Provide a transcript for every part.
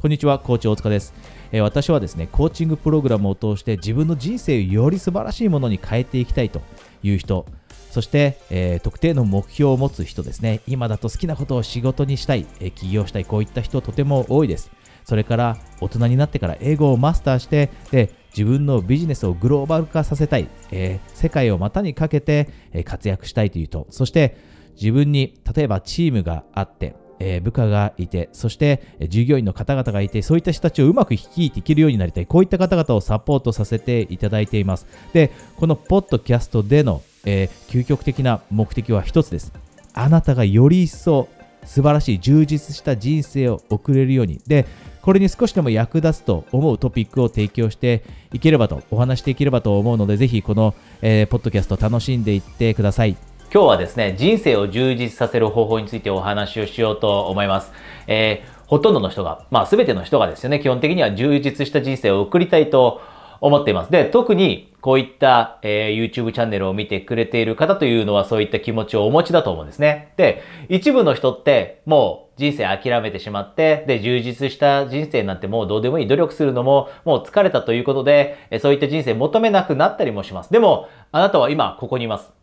こんにちは、コーチ大塚です。え、私はですね、コーチングプログラムを通して自分の人生をより素晴らしいものに変えていきたいという人、そして、えー、特定の目標を持つ人ですね、今だと好きなことを仕事にしたい、え、起業したい、こういった人とても多いです。それから大人になってから英語をマスターして、で自分のビジネスをグローバル化させたい、えー、世界を股にかけて、え活躍したいという人、そして自分に例えばチームがあって、えー、部下がいて、そして従業員の方々がいて、そういった人たちをうまく率いていけるようになりたい。こういった方々をサポートさせていただいています。で、このポッドキャストでの、えー、究極的な目的は一つです。あなたがより一層素晴らしい充実した人生を送れるように。で、これに少しでも役立つと思うトピックを提供していければと、お話していければと思うので、ぜひこの、えー、ポッドキャスト楽しんでいってください。今日はですね、人生を充実させる方法についてお話をしようと思います。えー、ほとんどの人が、まあ全ての人がですよね、基本的には充実した人生を送りたいと思っています。で、特にこういった、えー、YouTube チャンネルを見てくれている方というのはそういった気持ちをお持ちだと思うんですね。で、一部の人ってもう人生諦めてしまって、で、充実した人生なんてもうどうでもいい努力するのももう疲れたということで、そういった人生求めなくなったりもします。でも、あなたは今ここにいます。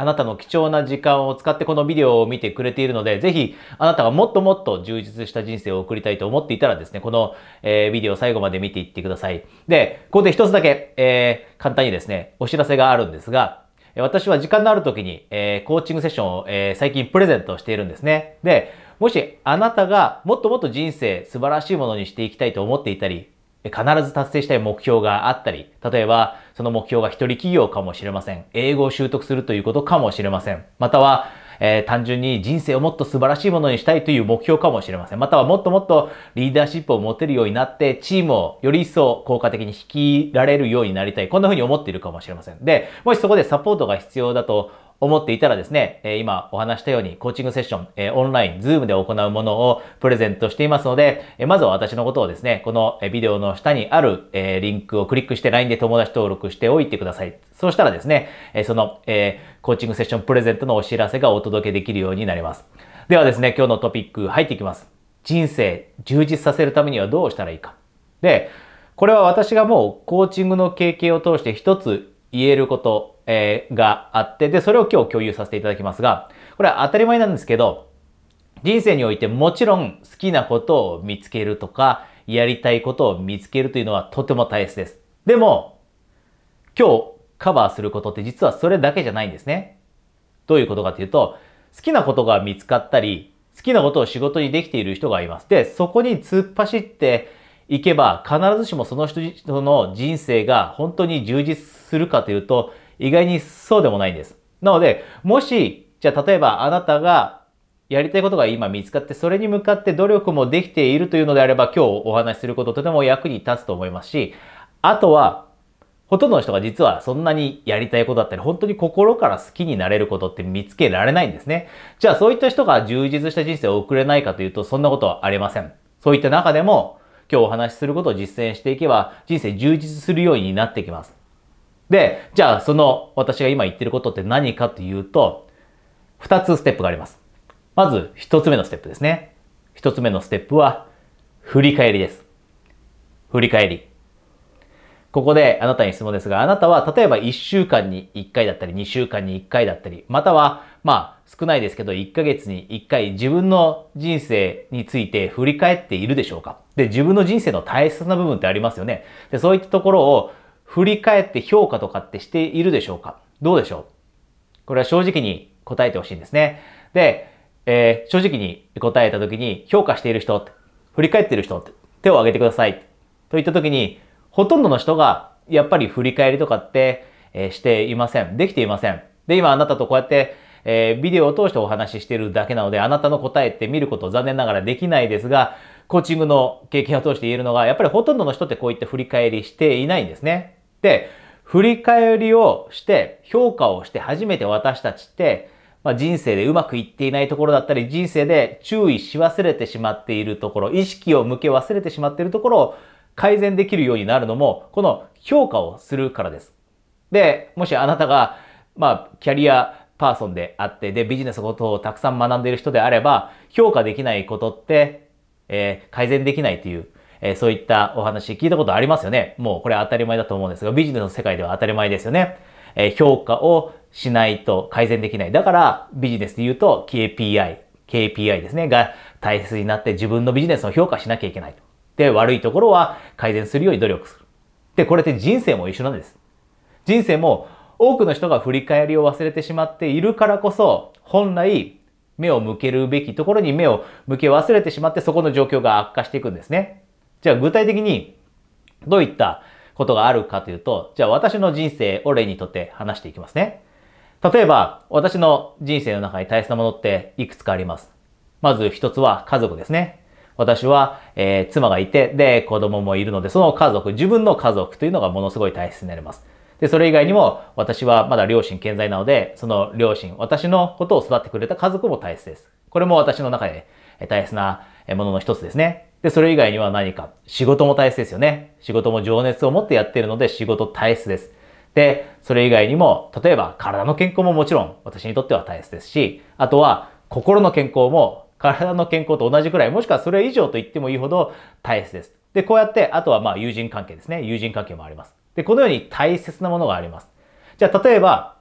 あなたの貴重な時間を使ってこのビデオを見てくれているので、ぜひあなたがもっともっと充実した人生を送りたいと思っていたらですね、この、えー、ビデオを最後まで見ていってください。で、ここで一つだけ、えー、簡単にですね、お知らせがあるんですが、私は時間のある時に、えー、コーチングセッションを、え、最近プレゼントしているんですね。で、もしあなたがもっともっと人生素晴らしいものにしていきたいと思っていたり、必ず達成したい目標があったり、例えばその目標が一人企業かもしれません。英語を習得するということかもしれません。または、えー、単純に人生をもっと素晴らしいものにしたいという目標かもしれません。またはもっともっとリーダーシップを持てるようになって、チームをより一層効果的に引きられるようになりたい。こんな風に思っているかもしれません。で、もしそこでサポートが必要だと思っていたらですね、今お話したようにコーチングセッション、オンライン、ズームで行うものをプレゼントしていますので、まずは私のことをですね、このビデオの下にある、リンクをクリックして LINE で友達登録しておいてください。そうしたらですね、その、コーチングセッションプレゼントのお知らせがお届けできるようになります。ではですね、今日のトピック入っていきます。人生充実させるためにはどうしたらいいか。で、これは私がもうコーチングの経験を通して一つ言えること、えー、があって、で、それを今日共有させていただきますが、これは当たり前なんですけど、人生においてもちろん好きなことを見つけるとか、やりたいことを見つけるというのはとても大切です。でも、今日カバーすることって実はそれだけじゃないんですね。どういうことかというと、好きなことが見つかったり、好きなことを仕事にできている人がいます。で、そこに突っ走っていけば、必ずしもその人の人生が本当に充実するかというと、意外にそうでもないんです。なので、もし、じゃあ例えばあなたがやりたいことが今見つかって、それに向かって努力もできているというのであれば、今日お話しすることとても役に立つと思いますし、あとは、ほとんどの人が実はそんなにやりたいことだったり、本当に心から好きになれることって見つけられないんですね。じゃあそういった人が充実した人生を送れないかというと、そんなことはありません。そういった中でも、今日お話しすることを実践していけば、人生充実するようになってきます。で、じゃあその私が今言ってることって何かというと、二つステップがあります。まず一つ目のステップですね。一つ目のステップは、振り返りです。振り返り。ここであなたに質問ですが、あなたは例えば1週間に1回だったり、2週間に1回だったり、または、まあ少ないですけど、1ヶ月に1回自分の人生について振り返っているでしょうかで、自分の人生の大切な部分ってありますよね。で、そういったところを振り返って評価とかってしているでしょうか？どうでしょう？これは正直に答えてほしいんですね。で、えー、正直に答えた時に評価している人、振り返っている人、手を挙げてください。といった時に、ほとんどの人がやっぱり振り返りとかって、えー、していません。できていません。で、今あなたとこうやって、えー、ビデオを通してお話ししているだけなので、あなたの答えって見ること残念ながらできないですが、コーチングの経験を通して言えるのが、やっぱりほとんどの人ってこういった振り返りしていないんですね。で、振り返りをして評価をして初めて私たちって、まあ、人生でうまくいっていないところだったり、人生で注意し忘れてしまっているところ、意識を向け忘れてしまっているところを改善できるようになるのも、この評価をするからです。で、もしあなたが、まあ、キャリアパーソンであって、で、ビジネスのことをたくさん学んでいる人であれば、評価できないことって、えー、改善できないという、えー、そういったお話聞いたことありますよね。もうこれ当たり前だと思うんですが、ビジネスの世界では当たり前ですよね。えー、評価をしないと改善できない。だからビジネスで言うと KPI、KPI ですね、が大切になって自分のビジネスを評価しなきゃいけない。で、悪いところは改善するように努力する。で、これって人生も一緒なんです。人生も多くの人が振り返りを忘れてしまっているからこそ、本来目を向けるべきところに目を向け忘れてしまってそこの状況が悪化していくんですね。じゃあ具体的にどういったことがあるかというと、じゃあ私の人生を例にとって話していきますね。例えば、私の人生の中に大切なものっていくつかあります。まず一つは家族ですね。私は、えー、妻がいて、で、子供もいるので、その家族、自分の家族というのがものすごい大切になります。で、それ以外にも、私はまだ両親健在なので、その両親、私のことを育ってくれた家族も大切です。これも私の中で大切なものの一つですね。で、それ以外には何か、仕事も大切ですよね。仕事も情熱を持ってやっているので、仕事大切です。で、それ以外にも、例えば体の健康ももちろん私にとっては大切ですし、あとは心の健康も体の健康と同じくらい、もしくはそれ以上と言ってもいいほど大切です。で、こうやって、あとはまあ友人関係ですね。友人関係もあります。で、このように大切なものがあります。じゃあ、例えば、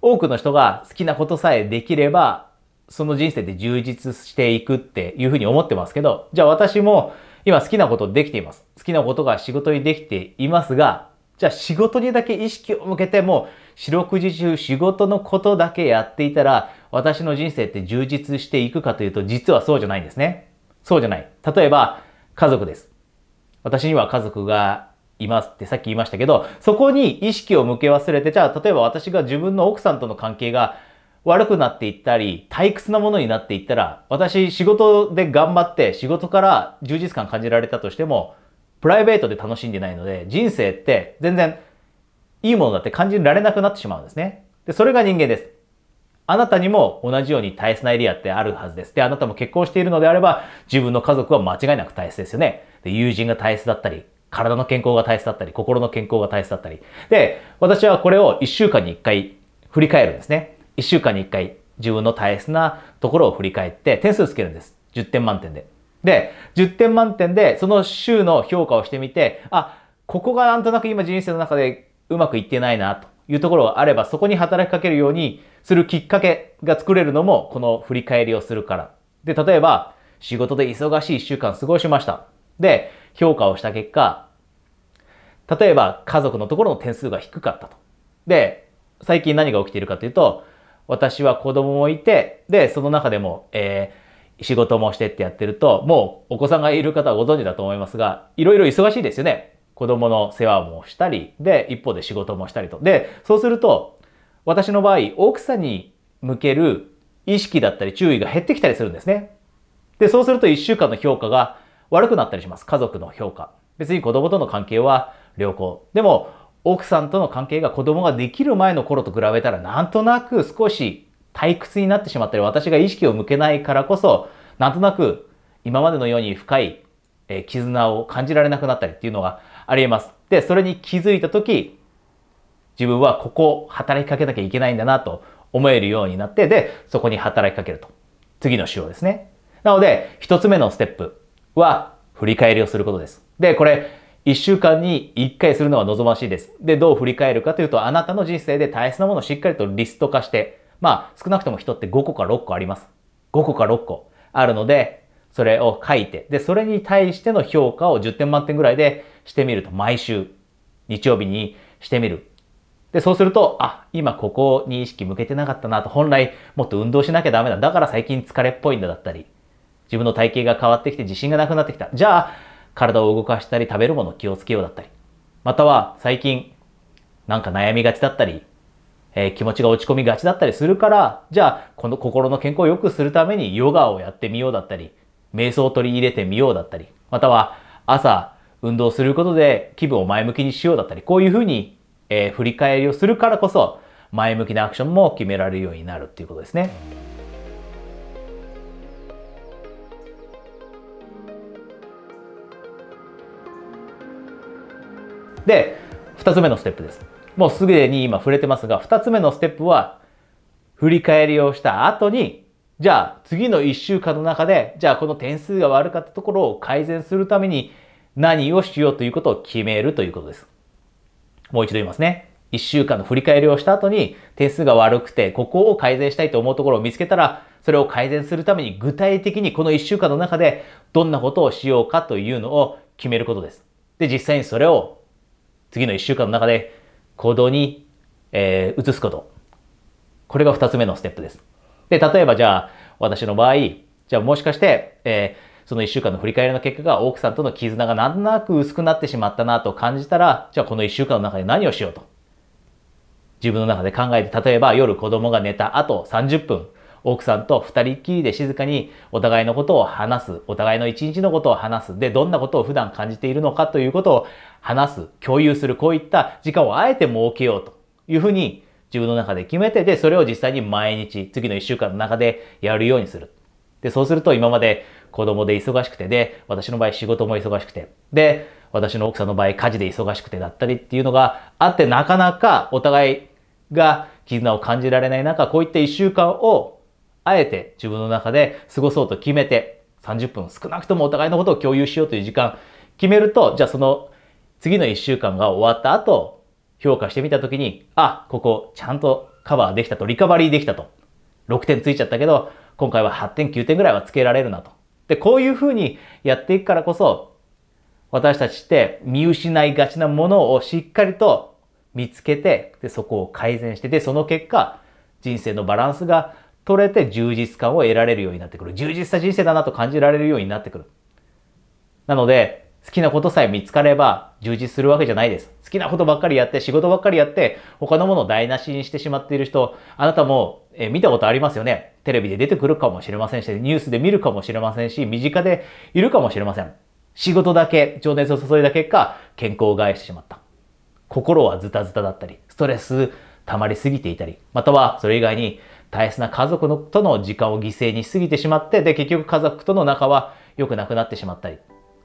多くの人が好きなことさえできれば、その人生で充実していくっていうふうに思ってますけど、じゃあ私も今好きなことできています。好きなことが仕事にできていますが、じゃあ仕事にだけ意識を向けても、四六時中仕事のことだけやっていたら、私の人生って充実していくかというと、実はそうじゃないんですね。そうじゃない。例えば、家族です。私には家族がいますってさっき言いましたけど、そこに意識を向け忘れて、じゃあ例えば私が自分の奥さんとの関係が悪くなっていったり、退屈なものになっていったら、私仕事で頑張って仕事から充実感感じられたとしても、プライベートで楽しんでないので、人生って全然いいものだって感じられなくなってしまうんですね。で、それが人間です。あなたにも同じように大切なエリアってあるはずです。で、あなたも結婚しているのであれば、自分の家族は間違いなく大切ですよね。で、友人が大切だったり、体の健康が大切だったり、心の健康が大切だったり。で、私はこれを1週間に1回振り返るんですね。1週間に1回自分の大切なところを振り返って点数つけるんです。10点満点で。で、10点満点でその週の評価をしてみて、あ、ここがなんとなく今人生の中でうまくいってないなというところがあれば、そこに働きかけるようにするきっかけが作れるのも、この振り返りをするから。で、例えば、仕事で忙しい1週間過ごしました。で、評価をした結果、例えば家族のところの点数が低かったと。で、最近何が起きているかというと、私は子供もいて、で、その中でも、えー、仕事もしてってやってると、もうお子さんがいる方はご存知だと思いますが、いろいろ忙しいですよね。子供の世話もしたり、で、一方で仕事もしたりと。で、そうすると、私の場合、奥さんに向ける意識だったり注意が減ってきたりするんですね。で、そうすると1週間の評価が悪くなったりします。家族の評価。別に子供との関係は良好。でも、奥さんとの関係が子供ができる前の頃と比べたらなんとなく少し退屈になってしまったり、私が意識を向けないからこそ、なんとなく今までのように深い絆を感じられなくなったりっていうのがありえます。で、それに気づいたとき、自分はここ働きかけなきゃいけないんだなと思えるようになって、で、そこに働きかけると。次の週をですね。なので、一つ目のステップは、振り返りをすることです。で、これ、一週間に一回するのは望ましいです。で、どう振り返るかというと、あなたの人生で大切なものをしっかりとリスト化して、まあ、少なくとも人って5個か6個あります。5個か6個あるので、それを書いて、で、それに対しての評価を10点満点ぐらいでしてみると、毎週、日曜日にしてみる。で、そうすると、あ、今ここに意識向けてなかったなと、本来もっと運動しなきゃダメだ。だから最近疲れっぽいんだだったり、自分の体型が変わってきて自信がなくなってきた。じゃあ、体を動かしたり食べるもの気をつけようだったり。または、最近、なんか悩みがちだったり、えー、気持ちが落ち込みがちだったりするから、じゃあ、この心の健康を良くするためにヨガをやってみようだったり、瞑想を取り入れてみようだったり、または朝運動することで気分を前向きにしようだったり、こういうふうに、えー、振り返りをするからこそ、前向きなアクションも決められるようになるっていうことですね。で、二つ目のステップです。もうすでに今触れてますが、二つ目のステップは、振り返りをした後にじゃあ次の1週間の中で、じゃあこの点数が悪かったところを改善するために何をしようということを決めるということです。もう一度言いますね。1週間の振り返りをした後に点数が悪くて、ここを改善したいと思うところを見つけたら、それを改善するために具体的にこの1週間の中でどんなことをしようかというのを決めることです。で、実際にそれを次の1週間の中で行動に、えー、移すこと。これが2つ目のステップです。で、例えばじゃあ、私の場合、じゃあもしかして、えー、その1週間の振り返りの結果が奥さんとの絆がなんとなく薄くなってしまったなと感じたら、じゃあこの1週間の中で何をしようと。自分の中で考えて、例えば夜子供が寝た後30分、奥さんと二人っきりで静かにお互いのことを話す、お互いの一日のことを話す、で、どんなことを普段感じているのかということを話す、共有する、こういった時間をあえて設けようというふうに自分の中で決めて、で、それを実際に毎日、次の一週間の中でやるようにする。で、そうすると今まで子供で忙しくて、で、私の場合仕事も忙しくて、で、私の奥さんの場合家事で忙しくてだったりっていうのがあって、なかなかお互いが絆を感じられない中、こういった一週間をあえて自分の中で過ごそうと決めて、30分少なくともお互いのことを共有しようという時間決めると、じゃあその次の1週間が終わった後、評価してみたときに、あ、ここちゃんとカバーできたと、リカバリーできたと。6点ついちゃったけど、今回は8点、9点ぐらいはつけられるなと。で、こういうふうにやっていくからこそ、私たちって見失いがちなものをしっかりと見つけて、で、そこを改善して、で、その結果、人生のバランスが取れて充実感を得られるようになってくる。充実した人生だなと感じられるようになってくる。なので、好きなことさえ見つかれば充実するわけじゃないです。好きなことばっかりやって、仕事ばっかりやって、他のものを台無しにしてしまっている人、あなたも、え見たことありますよね。テレビで出てくるかもしれませんし、ニュースで見るかもしれませんし、身近でいるかもしれません。仕事だけ、情熱を注いだ結果、健康を害してしまった。心はズタズタだったり、ストレス溜まりすぎていたり、またはそれ以外に大切な家族のとの時間を犠牲にしすぎてしまって、で、結局家族との仲は良くなくなってしまったり。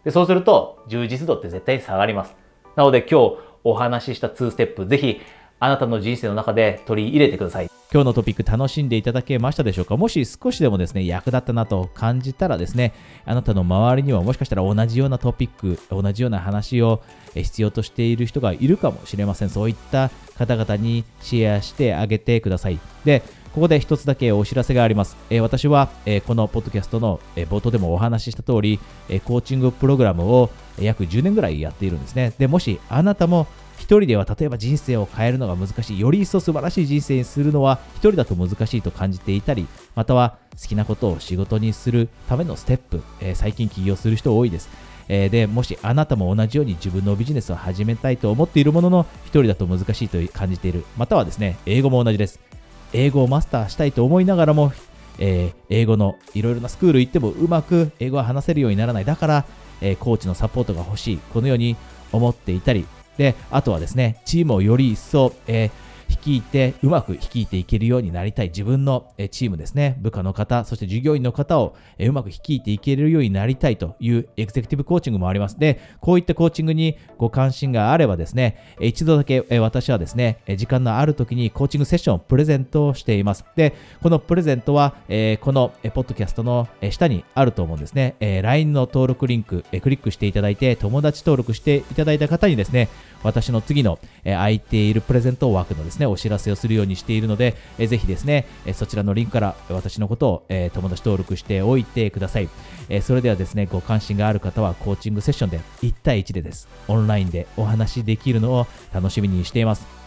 で、そうすると充実度って絶対に下がります。なので今日お話しした2ステップ、ぜひあなたの人生の中で取り入れてください。今日のトピック楽しんでいただけましたでしょうか？もし少しでもですね、役立ったなと感じたらですね、あなたの周りにはもしかしたら同じようなトピック、同じような話を必要としている人がいるかもしれません。そういった方々にシェアしてあげてください。で、ここで一つだけお知らせがあります。えー、私は、えー、このポッドキャストの、えー、冒頭でもお話しした通り、えコーチングプログラムを約10年ぐらいやっているんですね。で、もしあなたも一人では例えば人生を変えるのが難しい、より一層素晴らしい人生にするのは一人だと難しいと感じていたり、または好きなことを仕事にするためのステップ、え最近起業する人多いです。えで、もしあなたも同じように自分のビジネスを始めたいと思っているものの、一人だと難しいと感じている。またはですね、英語も同じです。英語をマスターしたいと思いながらも、えー、英語のいろいろなスクール行ってもうまく英語は話せるようにならない。だから、えー、コーチのサポートが欲しい。このように思っていたり、で、あとはですね、チームをより一層、えー率いて、うまく率いていけるようになりたい自分のチームですね、部下の方、そして従業員の方をうまく率いていけるようになりたいというエグゼクティブコーチングもあります。で、こういったコーチングにご関心があればですね、一度だけ私はですね、時間のある時にコーチングセッションをプレゼントしています。で、このプレゼントは、このポッドキャストの下にあると思うんですね。LINE の登録リンク、クリックしていただいて、友達登録していただいた方にですね、私の次の、空いているプレゼント枠のですね、お知らせをするようにしているので、えぜひですね、えそちらのリンクから私のことを、え友達登録しておいてください。えそれではですね、ご関心がある方はコーチングセッションで1対1でです。オンラインでお話しできるのを楽しみにしています。